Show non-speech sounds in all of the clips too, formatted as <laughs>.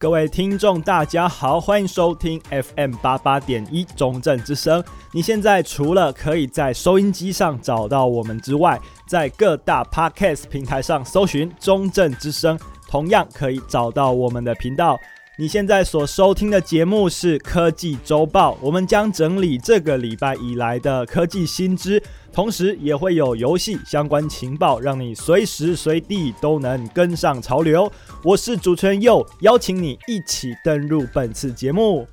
各位听众，大家好，欢迎收听 FM 八八点一中正之声。你现在除了可以在收音机上找到我们之外，在各大 Podcast 平台上搜寻中正之声，同样可以找到我们的频道。你现在所收听的节目是科技周报，我们将整理这个礼拜以来的科技新知。同时也会有游戏相关情报，让你随时随地都能跟上潮流。我是主持人佑，邀请你一起登入本次节目。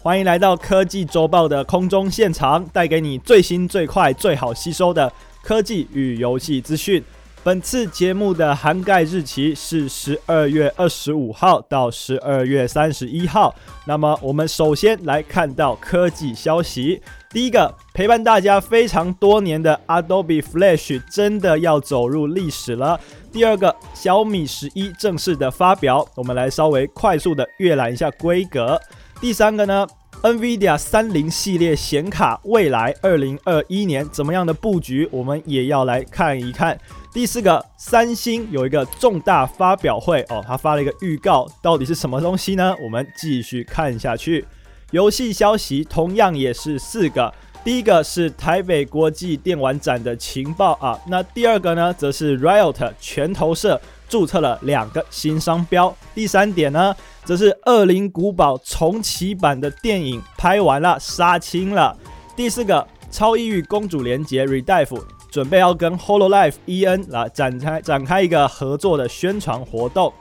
欢迎来到科技周报的空中现场，带给你最新、最快、最好吸收的科技与游戏资讯。本次节目的涵盖日期是十二月二十五号到十二月三十一号。那么，我们首先来看到科技消息。第一个，陪伴大家非常多年的 Adobe Flash 真的要走入历史了。第二个，小米十一正式的发表，我们来稍微快速的阅览一下规格。第三个呢，NVIDIA 三零系列显卡未来二零二一年怎么样的布局，我们也要来看一看。第四个，三星有一个重大发表会哦，他发了一个预告，到底是什么东西呢？我们继续看下去。游戏消息同样也是四个，第一个是台北国际电玩展的情报啊，那第二个呢，则是 Riot 拳头社注册了两个新商标。第三点呢，则是《恶灵古堡》重启版的电影拍完了，杀青了。第四个，超异域公主连结 Redive。准备要跟 Hololive EN 来展开展开一个合作的宣传活动。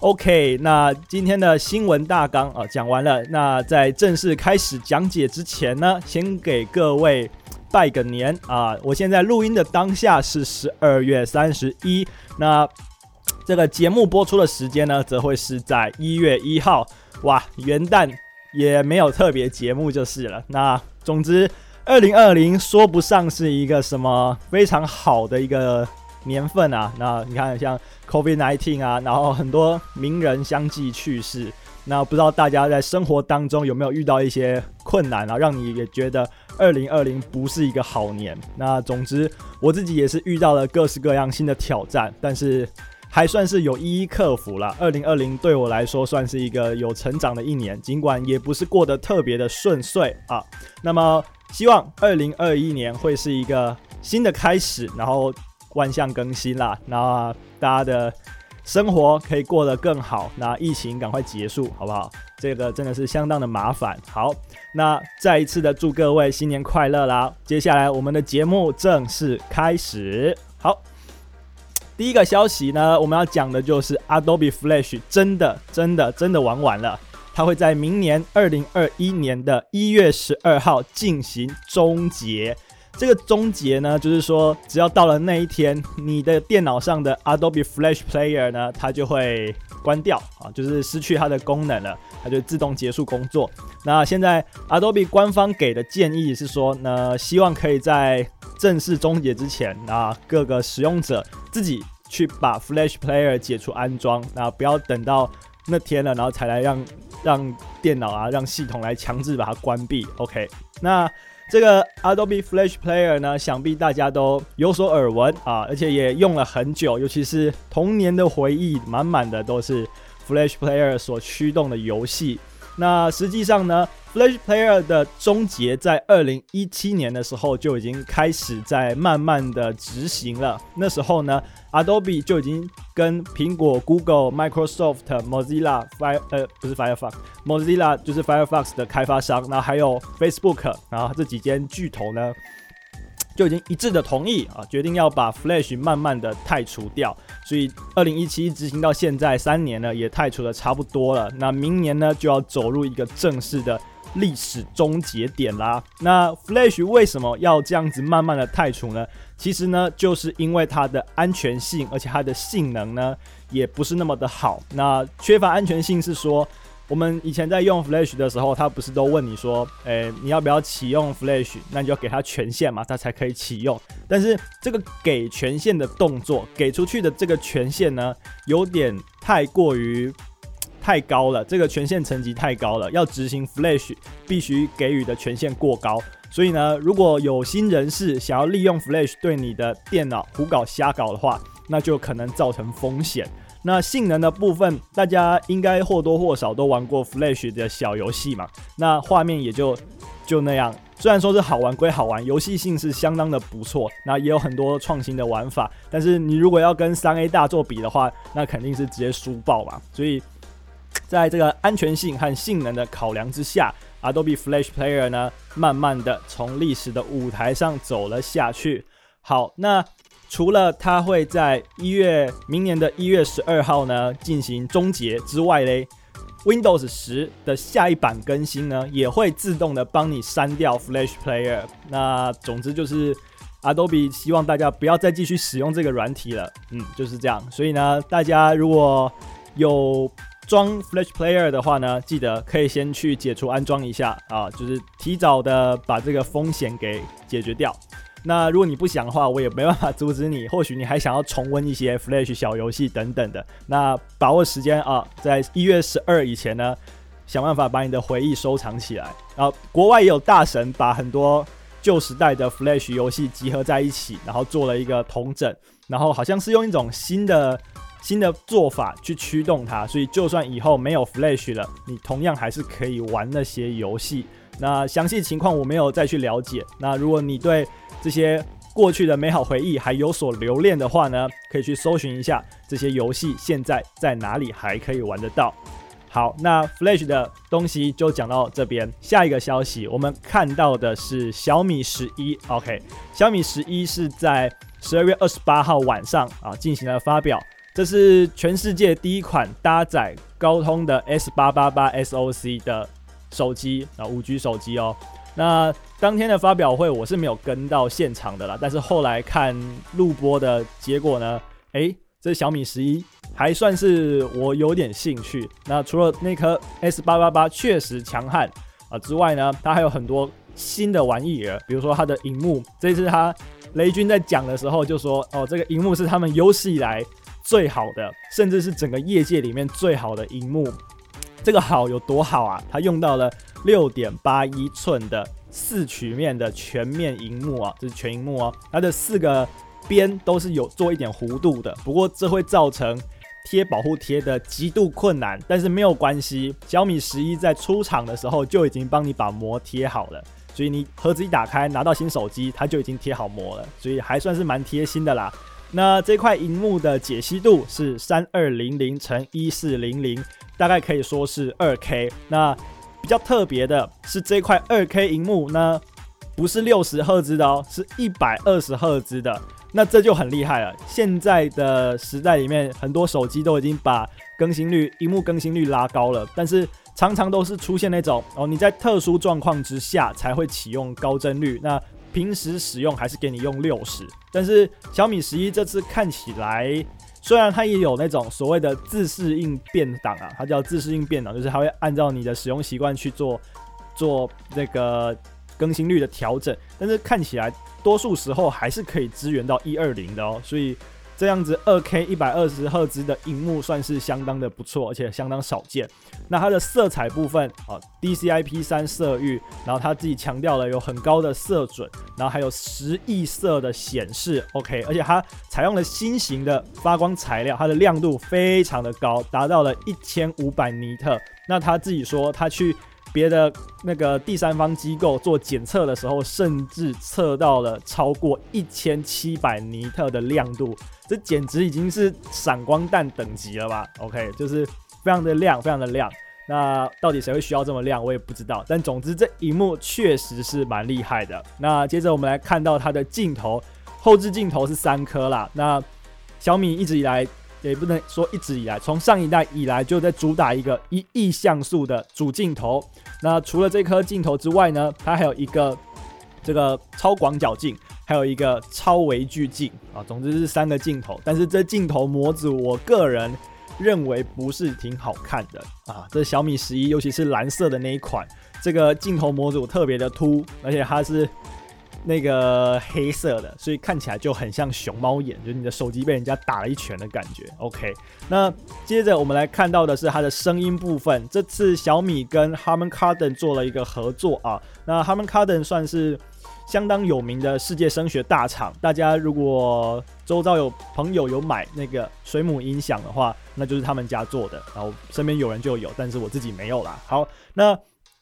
OK，那今天的新闻大纲啊讲完了。那在正式开始讲解之前呢，先给各位拜个年啊！我现在录音的当下是十二月三十一，那这个节目播出的时间呢，则会是在一月一号。哇，元旦也没有特别节目就是了。那总之。二零二零说不上是一个什么非常好的一个年份啊，那你看像 COVID-19 啊，然后很多名人相继去世，那不知道大家在生活当中有没有遇到一些困难啊，让你也觉得二零二零不是一个好年。那总之我自己也是遇到了各式各样新的挑战，但是还算是有一一克服了。二零二零对我来说算是一个有成长的一年，尽管也不是过得特别的顺遂啊。那么。希望二零二一年会是一个新的开始，然后万象更新啦，然后大家的生活可以过得更好，那疫情赶快结束，好不好？这个真的是相当的麻烦。好，那再一次的祝各位新年快乐啦！接下来我们的节目正式开始。好，第一个消息呢，我们要讲的就是 Adobe Flash 真的真的真的玩完了。它会在明年二零二一年的一月十二号进行终结。这个终结呢，就是说，只要到了那一天，你的电脑上的 Adobe Flash Player 呢，它就会关掉啊，就是失去它的功能了，它就自动结束工作。那现在 Adobe 官方给的建议是说呢，希望可以在正式终结之前，啊，各个使用者自己去把 Flash Player 解除安装，那不要等到那天了，然后才来让。让电脑啊，让系统来强制把它关闭。OK，那这个 Adobe Flash Player 呢，想必大家都有所耳闻啊，而且也用了很久，尤其是童年的回忆，满满的都是 Flash Player 所驱动的游戏。那实际上呢，Flash Player 的终结在二零一七年的时候就已经开始在慢慢的执行了。那时候呢，Adobe 就已经跟苹果、Google、Microsoft、Mozilla、Fire 呃不是 Firefox，Mozilla 就是 Firefox 的开发商，然后还有 Facebook，然后这几间巨头呢。就已经一致的同意啊，决定要把 Flash 慢慢的汰除掉，所以二零一七执行到现在三年呢，也汰除的差不多了。那明年呢，就要走入一个正式的历史终结点啦。那 Flash 为什么要这样子慢慢的汰除呢？其实呢，就是因为它的安全性，而且它的性能呢，也不是那么的好。那缺乏安全性是说。我们以前在用 Flash 的时候，他不是都问你说，诶、你要不要启用 Flash？那你就要给他权限嘛，他才可以启用。但是这个给权限的动作，给出去的这个权限呢，有点太过于太高了，这个权限层级太高了，要执行 Flash 必须给予的权限过高。所以呢，如果有心人士想要利用 Flash 对你的电脑胡搞瞎搞的话，那就可能造成风险。那性能的部分，大家应该或多或少都玩过 Flash 的小游戏嘛，那画面也就就那样。虽然说是好玩归好玩，游戏性是相当的不错，那也有很多创新的玩法。但是你如果要跟三 A 大作比的话，那肯定是直接输爆嘛。所以，在这个安全性和性能的考量之下，Adobe Flash Player 呢，慢慢的从历史的舞台上走了下去。好，那除了它会在一月明年的一月十二号呢进行终结之外嘞。Windows 十的下一版更新呢，也会自动的帮你删掉 Flash Player。那总之就是 Adobe 希望大家不要再继续使用这个软体了。嗯，就是这样。所以呢，大家如果有装 Flash Player 的话呢，记得可以先去解除安装一下啊，就是提早的把这个风险给解决掉。那如果你不想的话，我也没办法阻止你。或许你还想要重温一些 Flash 小游戏等等的，那把握时间啊，在一月十二以前呢，想办法把你的回忆收藏起来。然后国外也有大神把很多旧时代的 Flash 游戏集合在一起，然后做了一个同整，然后好像是用一种新的新的做法去驱动它，所以就算以后没有 Flash 了，你同样还是可以玩那些游戏。那详细情况我没有再去了解。那如果你对这些过去的美好回忆还有所留恋的话呢，可以去搜寻一下这些游戏现在在哪里还可以玩得到。好，那 Flash 的东西就讲到这边。下一个消息，我们看到的是小米十一。OK，小米十一是在十二月二十八号晚上啊进行了发表。这是全世界第一款搭载高通的 S 八八八 SoC 的手机啊，五 G 手机哦。那当天的发表会我是没有跟到现场的啦，但是后来看录播的结果呢，诶，这小米十一还算是我有点兴趣。那除了那颗 S 八八八确实强悍啊之外呢，它还有很多新的玩意儿，比如说它的荧幕。这次他雷军在讲的时候就说，哦，这个荧幕是他们有史以来最好的，甚至是整个业界里面最好的荧幕。这个好有多好啊？它用到了六点八一寸的四曲面的全面荧幕啊，这是全荧幕哦。它的四个边都是有做一点弧度的，不过这会造成贴保护贴的极度困难。但是没有关系，小米十一在出厂的时候就已经帮你把膜贴好了，所以你盒子一打开拿到新手机，它就已经贴好膜了，所以还算是蛮贴心的啦。那这块荧幕的解析度是三二零零乘一四零零。大概可以说是二 K，那比较特别的是这块二 K 荧幕呢，不是六十赫兹的哦，是一百二十赫兹的，那这就很厉害了。现在的时代里面，很多手机都已经把更新率、荧幕更新率拉高了，但是常常都是出现那种哦，你在特殊状况之下才会启用高帧率，那平时使用还是给你用六十，但是小米十一这次看起来。虽然它也有那种所谓的自适应变档啊，它叫自适应变档，就是它会按照你的使用习惯去做做那个更新率的调整，但是看起来多数时候还是可以支援到一二零的哦，所以。这样子二 K 一百二十赫兹的荧幕算是相当的不错，而且相当少见。那它的色彩部分啊，DCI-P 三色域，然后它自己强调了有很高的色准，然后还有十亿色的显示，OK，而且它采用了新型的发光材料，它的亮度非常的高，达到了一千五百尼特。那他自己说，他去别的那个第三方机构做检测的时候，甚至测到了超过一千七百尼特的亮度。这简直已经是闪光弹等级了吧？OK，就是非常的亮，非常的亮。那到底谁会需要这么亮，我也不知道。但总之，这一幕确实是蛮厉害的。那接着我们来看到它的镜头，后置镜头是三颗啦。那小米一直以来，也不能说一直以来，从上一代以来就在主打一个一亿像素的主镜头。那除了这颗镜头之外呢，它还有一个这个超广角镜。还有一个超微距镜啊，总之是三个镜头，但是这镜头模组，我个人认为不是挺好看的啊。这小米十一，尤其是蓝色的那一款，这个镜头模组特别的凸，而且它是那个黑色的，所以看起来就很像熊猫眼，就是你的手机被人家打了一拳的感觉。OK，那接着我们来看到的是它的声音部分，这次小米跟 Harman Kardon 做了一个合作啊，那 Harman Kardon 算是。相当有名的世界声学大厂。大家如果周遭有朋友有买那个水母音响的话，那就是他们家做的。然后身边有人就有，但是我自己没有啦。好，那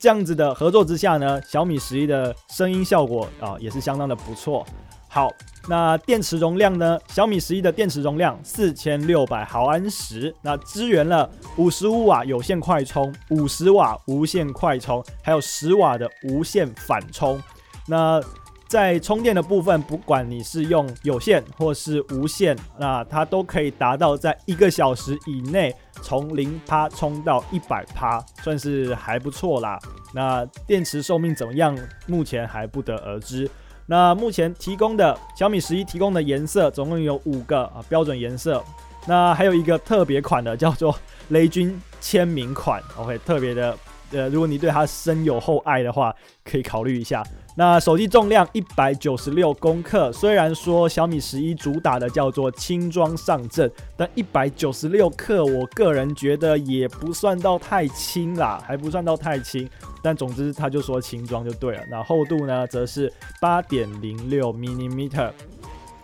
这样子的合作之下呢，小米十一的声音效果啊也是相当的不错。好，那电池容量呢？小米十一的电池容量四千六百毫安时，那支援了五十五瓦有线快充、五十瓦无线快充，还有十瓦的无线反充。那在充电的部分，不管你是用有线或是无线，那它都可以达到在一个小时以内从零趴充到一百趴，算是还不错啦。那电池寿命怎么样？目前还不得而知。那目前提供的小米十一提供的颜色总共有五个啊，标准颜色。那还有一个特别款的，叫做雷军签名款。OK，特别的，呃，如果你对它深有厚爱的话，可以考虑一下。那手机重量一百九十六公克，虽然说小米十一主打的叫做轻装上阵，但一百九十六克，我个人觉得也不算到太轻啦，还不算到太轻。但总之，他就说轻装就对了。那厚度呢，则是八点零六 millimeter。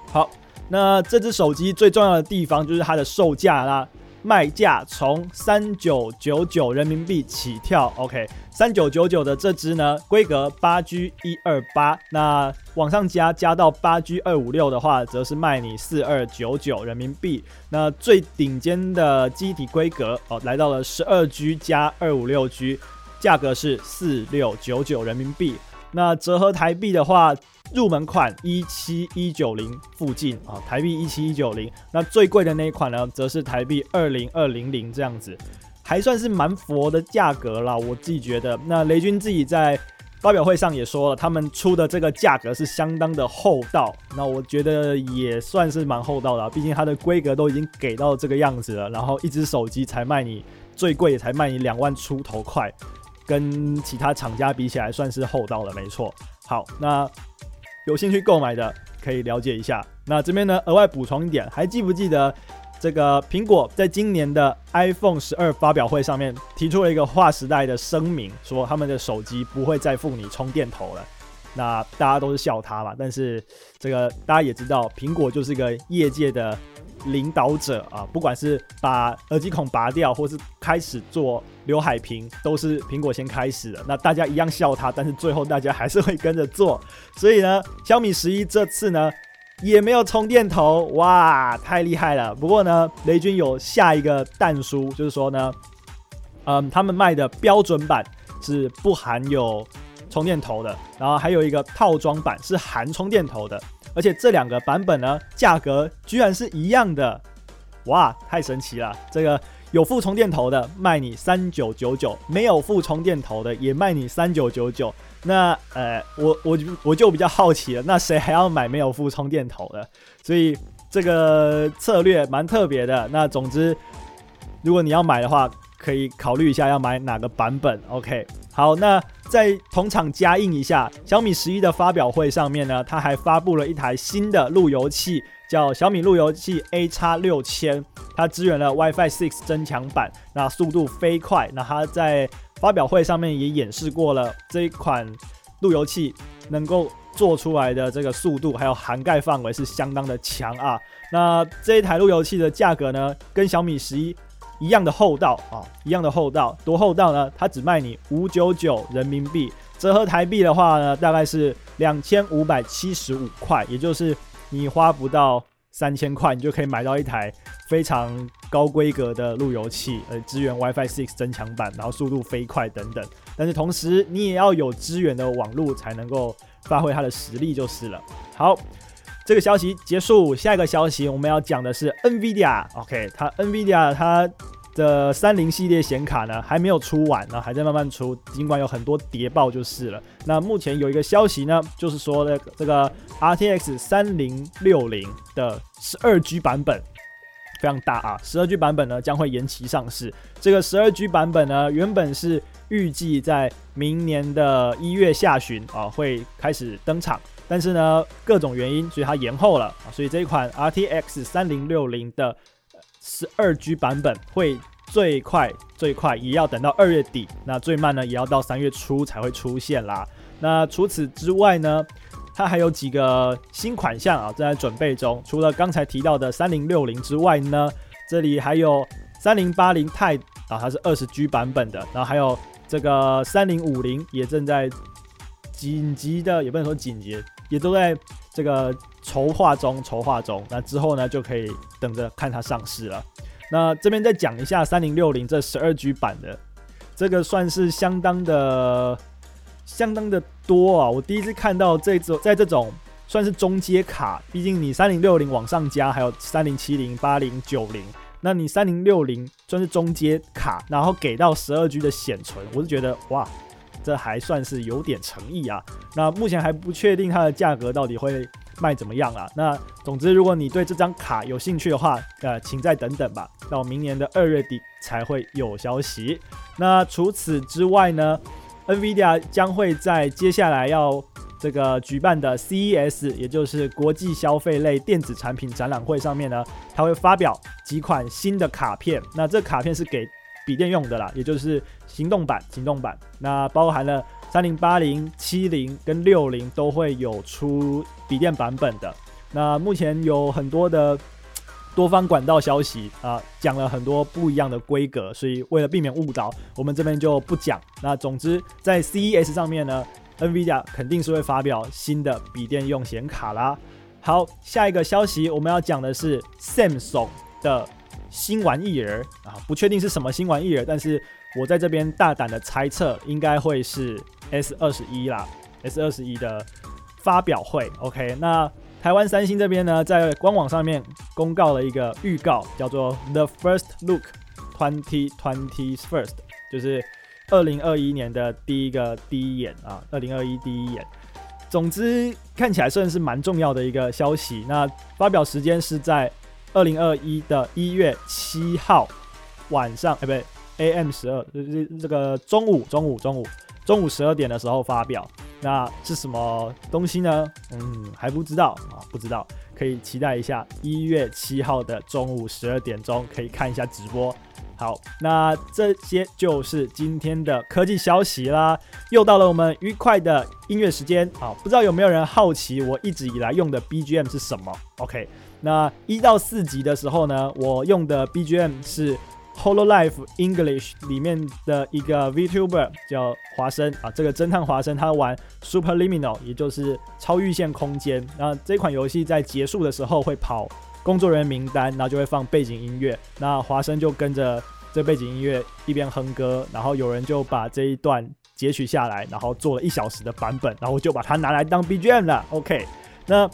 好，那这只手机最重要的地方就是它的售价啦。卖价从三九九九人民币起跳，OK，三九九九的这支呢，规格八 G 一二八，那往上加加到八 G 二五六的话，则是卖你四二九九人民币。那最顶尖的机体规格哦，来到了十二 G 加二五六 G，价格是四六九九人民币。那折合台币的话，入门款一七一九零附近啊，台币一七一九零。那最贵的那一款呢，则是台币二零二零零这样子，还算是蛮佛的价格啦。我自己觉得，那雷军自己在发表会上也说了，他们出的这个价格是相当的厚道。那我觉得也算是蛮厚道的，毕竟它的规格都已经给到这个样子了，然后一只手机才卖你最贵也才卖你两万出头块。跟其他厂家比起来，算是厚道了，没错。好，那有兴趣购买的可以了解一下。那这边呢，额外补充一点，还记不记得这个苹果在今年的 iPhone 十二发表会上面提出了一个划时代的声明，说他们的手机不会再附你充电头了。那大家都是笑他嘛，但是这个大家也知道，苹果就是一个业界的。领导者啊，不管是把耳机孔拔掉，或是开始做刘海屏，都是苹果先开始的。那大家一样笑他，但是最后大家还是会跟着做。所以呢，小米十一这次呢也没有充电头，哇，太厉害了。不过呢，雷军有下一个但书，就是说呢，嗯，他们卖的标准版是不含有充电头的，然后还有一个套装版是含充电头的。而且这两个版本呢，价格居然是一样的，哇，太神奇了！这个有附充电头的卖你三九九九，没有附充电头的也卖你三九九九。那呃，我我我就比较好奇了，那谁还要买没有附充电头的？所以这个策略蛮特别的。那总之，如果你要买的话，可以考虑一下要买哪个版本。OK，好，那。在同场加印一下，小米十一的发表会上面呢，它还发布了一台新的路由器，叫小米路由器 A 叉六千，它支援了 WiFi 6增强版，那速度飞快。那它在发表会上面也演示过了这一款路由器能够做出来的这个速度，还有涵盖范围是相当的强啊。那这一台路由器的价格呢，跟小米十一。一样的厚道啊，一样的厚道，多厚道呢？它只卖你五九九人民币，折合台币的话呢，大概是两千五百七十五块，也就是你花不到三千块，你就可以买到一台非常高规格的路由器，呃，支援 WiFi 6增强版，然后速度飞快等等。但是同时，你也要有支援的网络才能够发挥它的实力就是了。好。这个消息结束，下一个消息我们要讲的是 NVIDIA。OK，它 NVIDIA 它的三零系列显卡呢还没有出完呢，还在慢慢出，尽管有很多谍报就是了。那目前有一个消息呢，就是说的这个 RTX 三零六零的十二 G 版本非常大啊，十二 G 版本呢将会延期上市。这个十二 G 版本呢原本是预计在明年的一月下旬啊会开始登场。但是呢，各种原因，所以它延后了。所以这一款 RTX 三零六零的十二 G 版本会最快最快也要等到二月底，那最慢呢也要到三月初才会出现啦。那除此之外呢，它还有几个新款项啊，正在准备中。除了刚才提到的三零六零之外呢，这里还有三零八零 Ti 啊，它是二十 G 版本的，然后还有这个三零五零也正在紧急的，也不能说紧急，也都在这个筹划中，筹划中。那之后呢，就可以等着看它上市了。那这边再讲一下三零六零这十二 G 版的，这个算是相当的。相当的多啊！我第一次看到这种在这种算是中阶卡，毕竟你三零六零往上加还有三零七零、八零九零，那你三零六零算是中阶卡，然后给到十二 G 的显存，我是觉得哇，这还算是有点诚意啊。那目前还不确定它的价格到底会卖怎么样啊。那总之，如果你对这张卡有兴趣的话，呃，请再等等吧，到明年的二月底才会有消息。那除此之外呢？NVIDIA 将会在接下来要这个举办的 CES，也就是国际消费类电子产品展览会上面呢，它会发表几款新的卡片。那这卡片是给笔电用的啦，也就是行动版。行动版那包含了三零八零、七零跟六零都会有出笔电版本的。那目前有很多的。多方管道消息啊，讲了很多不一样的规格，所以为了避免误导，我们这边就不讲。那总之，在 CES 上面呢，NVIDIA 肯定是会发表新的笔电用显卡啦。好，下一个消息我们要讲的是 Samsung 的新玩意儿啊，不确定是什么新玩意儿，但是我在这边大胆的猜测，应该会是 S 二十一啦，S 二十一的发表会。OK，那。台湾三星这边呢，在官网上面公告了一个预告，叫做 The First Look Twenty Twenty First，就是二零二一年的第一个第一眼啊，二零二一第一眼。总之看起来算是蛮重要的一个消息。那发表时间是在二零二一的一月七号晚上，哎，不对，AM 十二，就是这个中午，中午，中午，中午十二点的时候发表。那是什么东西呢？嗯，还不知道啊，不知道，可以期待一下一月七号的中午十二点钟可以看一下直播。好，那这些就是今天的科技消息啦。又到了我们愉快的音乐时间啊！不知道有没有人好奇我一直以来用的 BGM 是什么？OK，那一到四集的时候呢，我用的 BGM 是。Hololive English 里面的一个 VTuber 叫华生啊，这个侦探华生他玩 Superliminal，也就是超阈线空间。那这款游戏在结束的时候会跑工作人员名单，然后就会放背景音乐。那华生就跟着这背景音乐一边哼歌，然后有人就把这一段截取下来，然后做了一小时的版本，然后就把它拿来当 BGM 了。OK，那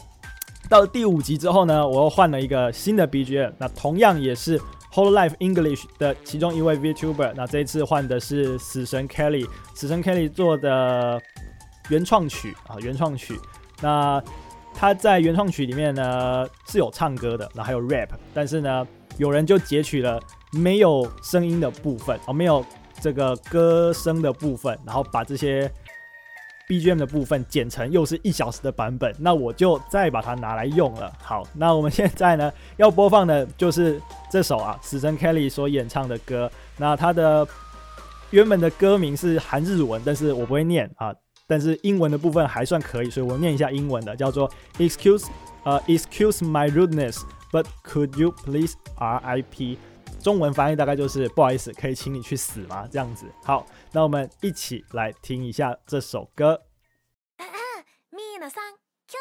到了第五集之后呢，我又换了一个新的 BGM，那同样也是。Whole Life English 的其中一位 VTuber，那这一次换的是死神 Kelly，死神 Kelly 做的原创曲啊，原创曲。那他在原创曲里面呢是有唱歌的，然后还有 rap，但是呢有人就截取了没有声音的部分哦，没有这个歌声的部分，然后把这些。BGM 的部分剪成又是一小时的版本，那我就再把它拿来用了。好，那我们现在呢 <laughs> 要播放的就是这首啊，死神 Kelly 所演唱的歌。那它的原本的歌名是韩日文，但是我不会念啊，但是英文的部分还算可以，所以我念一下英文的，叫做 Excuse 呃 Excuse my rudeness，but could you please RIP？中文翻译大概就是不好意思，可以请你去死吗？这样子。好，那我们一起来听一下这首歌。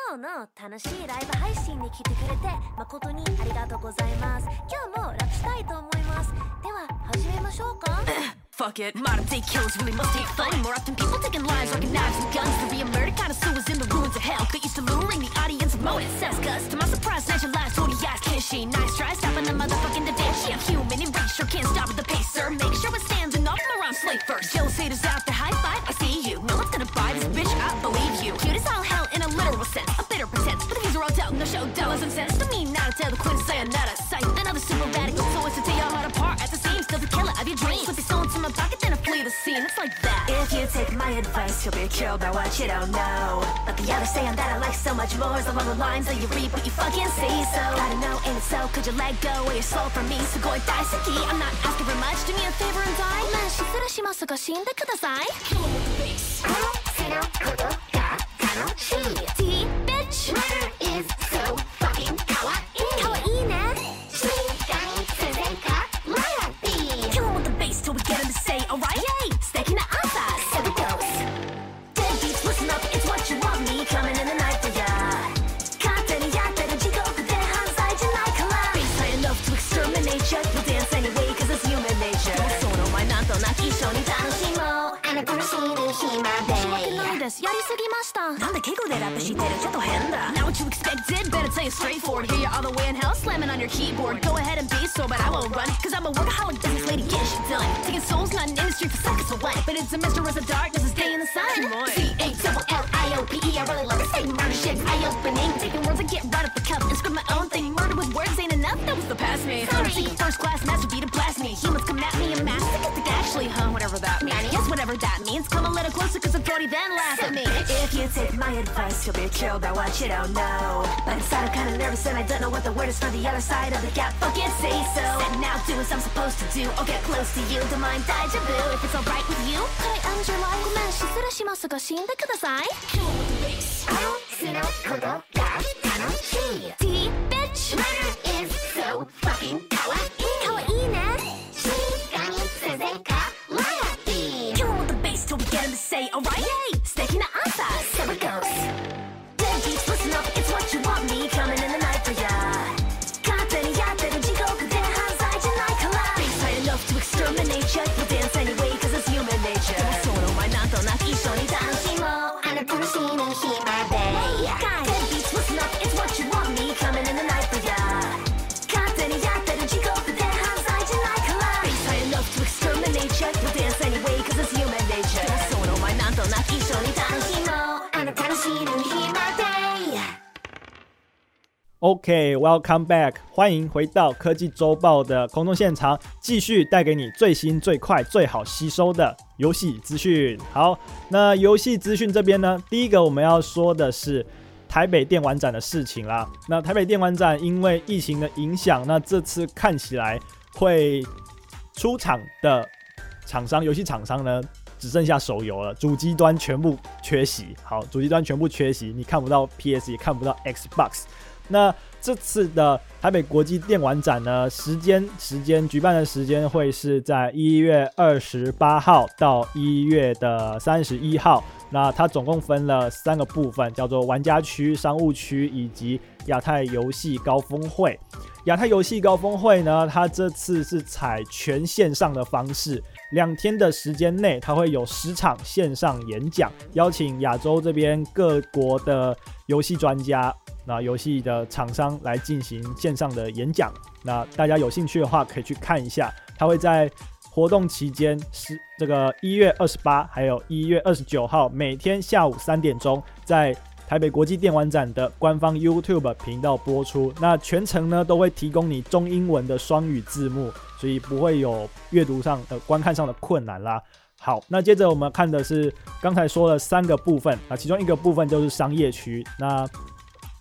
今日の楽しいライブ配信に来てくれて誠にありがとうございます今日も楽したいと思いますでは始めましょうか fuck it. Modern day killers really must take fun. More often, people taking lives, rocking knives and guns. To be a murder connoisseur was in the ruins of hell. They used to luring the audience of motive says, cuz to my surprise, natural lies, told your can't. Nice try, stopping the motherfucking debate. She a human and race, sure can't stop at the pace, sir. Make sure it stands standing not my rhyme slate first. Jealous haters out to high five, I see you. No one's gonna buy this bitch, I believe you. Cute as all hell, literal sense, a bitter pretense. But the things are all doubt, no show, dollars and cents. To me, not a tale, the queen say I'm not a sight. Another super radical, so it's to tear your heart apart at the seams. Still the killer of your dreams. Put your soul into my pocket, then I flee the scene. It's like that. If you take my advice, you'll be killed by what you don't know. But the others saying that I like so much more is along the lines that you read what you fucking see. So gotta know, and so could you let go of your soul from me? So go and die, Saki. I'm not asking for much. Do me a favor and die. まあ、しつらしもそこ死んでください。Kill him with the bass. killed by what you don't know But inside I'm kinda nervous and I don't know what the word is for the other side of the gap Fuck it, say so And now do as I'm supposed to do I'll get close to you, don't mind deja vu If it's alright with you Could I end your life? ごめん、失礼しますが死んでください Kill the bass あの、そのことが楽しい D, bitch Murder is so fucking OK，Welcome、back，欢迎回到科技周报的空中现场，继续带给你最新、最快、最好吸收的游戏资讯。好，那游戏资讯这边呢，第一个我们要说的是台北电玩展的事情啦。那台北电玩展因为疫情的影响，那这次看起来会出场的厂商，游戏厂商呢，只剩下手游了，主机端全部缺席。好，主机端全部缺席，你看不到 PS，也看不到 Xbox。那这次的台北国际电玩展呢，时间时间举办的时间会是在一月二十八号到一月的三十一号。那它总共分了三个部分，叫做玩家区、商务区以及亚太游戏高峰会。亚太游戏高峰会呢，它这次是采全线上的方式，两天的时间内，它会有十场线上演讲，邀请亚洲这边各国的游戏专家。那游戏的厂商来进行线上的演讲，那大家有兴趣的话可以去看一下。他会在活动期间是这个一月二十八，还有一月二十九号，每天下午三点钟，在台北国际电玩展的官方 YouTube 频道播出。那全程呢都会提供你中英文的双语字幕，所以不会有阅读上的观看上的困难啦。好，那接着我们看的是刚才说了三个部分啊，其中一个部分就是商业区。那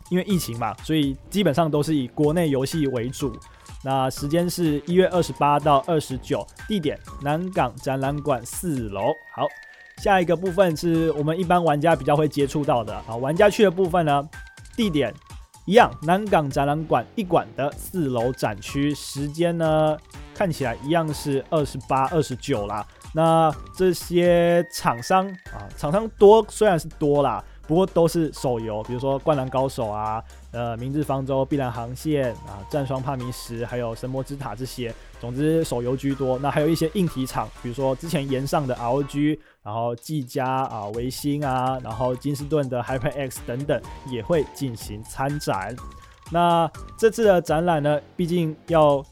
因为疫情嘛，所以基本上都是以国内游戏为主。那时间是一月二十八到二十九，地点南港展览馆四楼。好，下一个部分是我们一般玩家比较会接触到的啊，玩家去的部分呢，地点一样，南港展览馆一馆的四楼展区。时间呢，看起来一样是二十八、二十九啦。那这些厂商啊，厂商多虽然是多啦。不过都是手游，比如说《灌篮高手》啊，呃，《明日方舟》、《碧蓝航线》啊，《战双帕迷什》还有《神魔之塔》这些，总之手游居多。那还有一些硬体厂，比如说之前炎上的 ROG，然后技嘉啊、维新啊，然后金士顿的 HyperX 等等，也会进行参展。那这次的展览呢，毕竟要。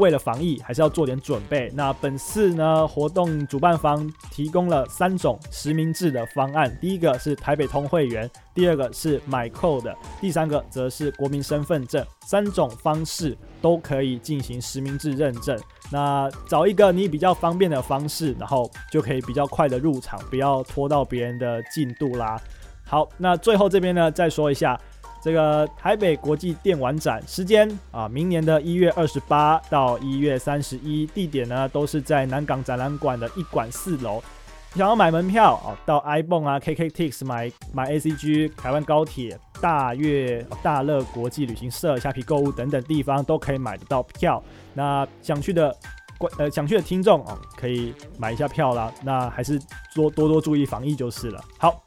为了防疫，还是要做点准备。那本次呢，活动主办方提供了三种实名制的方案：第一个是台北通会员，第二个是买扣的，第三个则是国民身份证。三种方式都可以进行实名制认证。那找一个你比较方便的方式，然后就可以比较快的入场，不要拖到别人的进度啦。好，那最后这边呢，再说一下。这个台北国际电玩展时间啊，明年的一月二十八到一月三十一，地点呢都是在南港展览馆的一馆四楼。想要买门票啊，到 ibon 啊、KKTix 买买 ACG、台湾高铁、大悦、大乐国际旅行社、虾皮购物等等地方都可以买得到票。那想去的观呃想去的听众啊，可以买一下票啦。那还是多多多注意防疫就是了。好，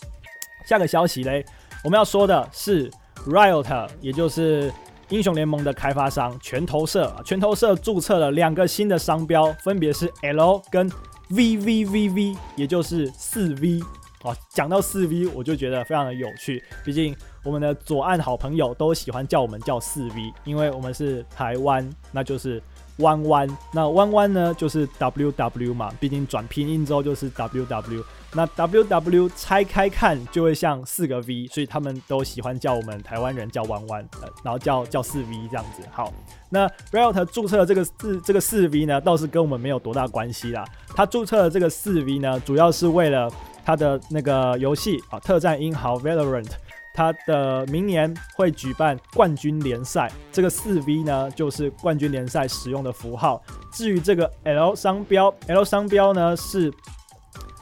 下个消息嘞，我们要说的是。Riot，也就是英雄联盟的开发商拳头社，拳头社注册了两个新的商标，分别是 L 跟 VVVV，也就是四 V。哦，讲到四 V，我就觉得非常的有趣。毕竟我们的左岸好朋友都喜欢叫我们叫四 V，因为我们是台湾，那就是弯弯。那弯弯呢，就是 WW 嘛，毕竟转拼音之后就是 WW。那 WW 拆开看就会像四个 V，所以他们都喜欢叫我们台湾人叫弯弯，呃，然后叫叫四 V 这样子。好，那 Riot 注册的这个四这个四 V 呢，倒是跟我们没有多大关系啦。他注册的这个四 V 呢，主要是为了他的那个游戏啊，特战英豪 Valorant，他的明年会举办冠军联赛，这个四 V 呢就是冠军联赛使用的符号。至于这个 L 商标，L 商标呢是。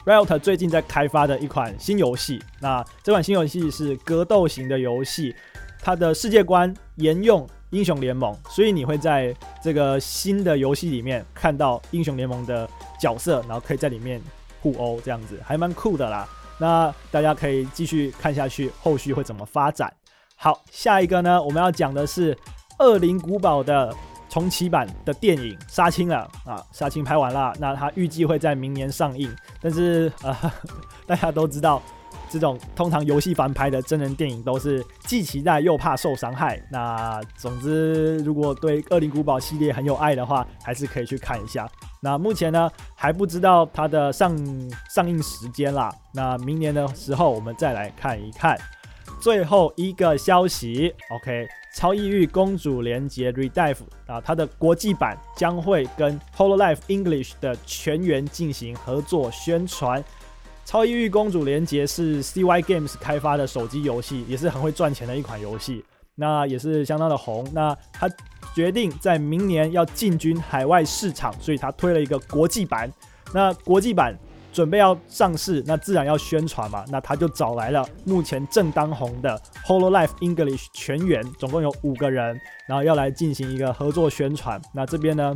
Riot 最近在开发的一款新游戏，那这款新游戏是格斗型的游戏，它的世界观沿用英雄联盟，所以你会在这个新的游戏里面看到英雄联盟的角色，然后可以在里面互殴，这样子还蛮酷的啦。那大家可以继续看下去，后续会怎么发展？好，下一个呢，我们要讲的是《恶灵古堡》的。重启版的电影杀青了啊，杀青拍完了，那它预计会在明年上映。但是呃，<laughs> 大家都知道，这种通常游戏翻拍的真人电影都是既期待又怕受伤害。那总之，如果对《恶灵古堡》系列很有爱的话，还是可以去看一下。那目前呢，还不知道它的上上映时间啦。那明年的时候，我们再来看一看。最后一个消息，OK。超异域公主连结 ReDIVE 啊，它的国际版将会跟 Hololive English 的全员进行合作宣传。超异域公主连结是 CY Games 开发的手机游戏，也是很会赚钱的一款游戏，那也是相当的红。那他决定在明年要进军海外市场，所以他推了一个国际版。那国际版。准备要上市，那自然要宣传嘛。那他就找来了目前正当红的 Hololive English 全员，总共有五个人，然后要来进行一个合作宣传。那这边呢，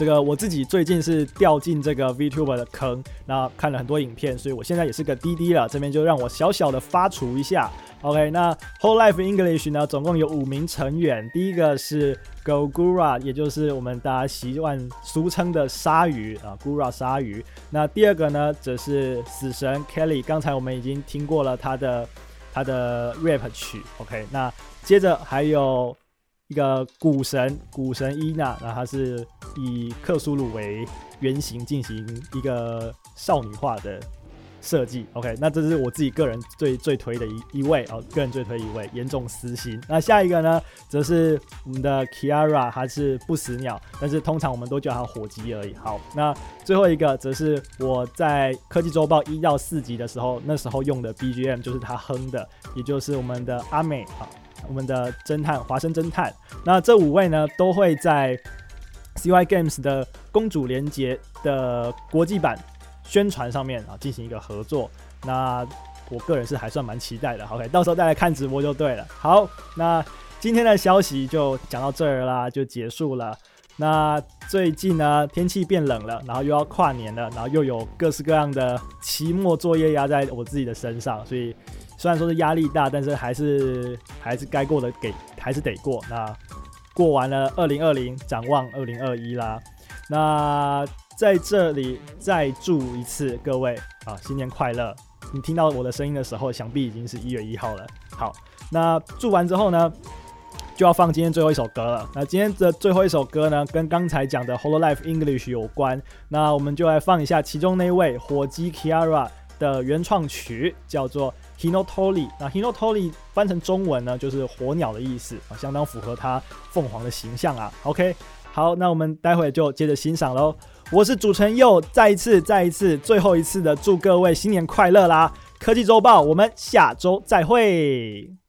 这个我自己最近是掉进这个 VTuber 的坑，那看了很多影片，所以我现在也是个滴滴了。这边就让我小小的发厨一下。OK，那 Whole Life English 呢，总共有五名成员。第一个是 Gogura，也就是我们大家习惯俗称的鲨鱼啊，Gura 鲨鱼。那第二个呢，则是死神 Kelly。刚才我们已经听过了他的他的 rap 曲。OK，那接着还有一个古神，古神伊娜，那它是以克苏鲁为原型进行一个少女化的。设计 OK，那这是我自己个人最最推的一一位哦，个人最推一位，严重私心。那下一个呢，则是我们的 Kiara，还是不死鸟，但是通常我们都叫它火鸡而已。好，那最后一个则是我在科技周报一到四集的时候，那时候用的 BGM 就是他哼的，也就是我们的阿美啊，我们的侦探华生侦探。那这五位呢，都会在 CY Games 的公主连结的国际版。宣传上面啊，进行一个合作，那我个人是还算蛮期待的。OK，到时候再来看直播就对了。好，那今天的消息就讲到这儿啦，就结束了。那最近呢，天气变冷了，然后又要跨年了，然后又有各式各样的期末作业压在我自己的身上，所以虽然说是压力大，但是还是还是该过的给还是得过。那过完了二零二零，展望二零二一啦。那在这里再祝一次各位啊，新年快乐！你听到我的声音的时候，想必已经是一月一号了。好，那祝完之后呢，就要放今天最后一首歌了。那今天的最后一首歌呢，跟刚才讲的 Hololive English 有关。那我们就来放一下其中那位火鸡 Kiara 的原创曲，叫做 Hinotoli，。那 Hinotoli 翻成中文呢，就是火鸟的意思啊，相当符合它凤凰的形象啊。OK，好，那我们待会就接着欣赏喽。我是主持人佑，再一次、再一次、最后一次的祝各位新年快乐啦！科技周报，我们下周再会。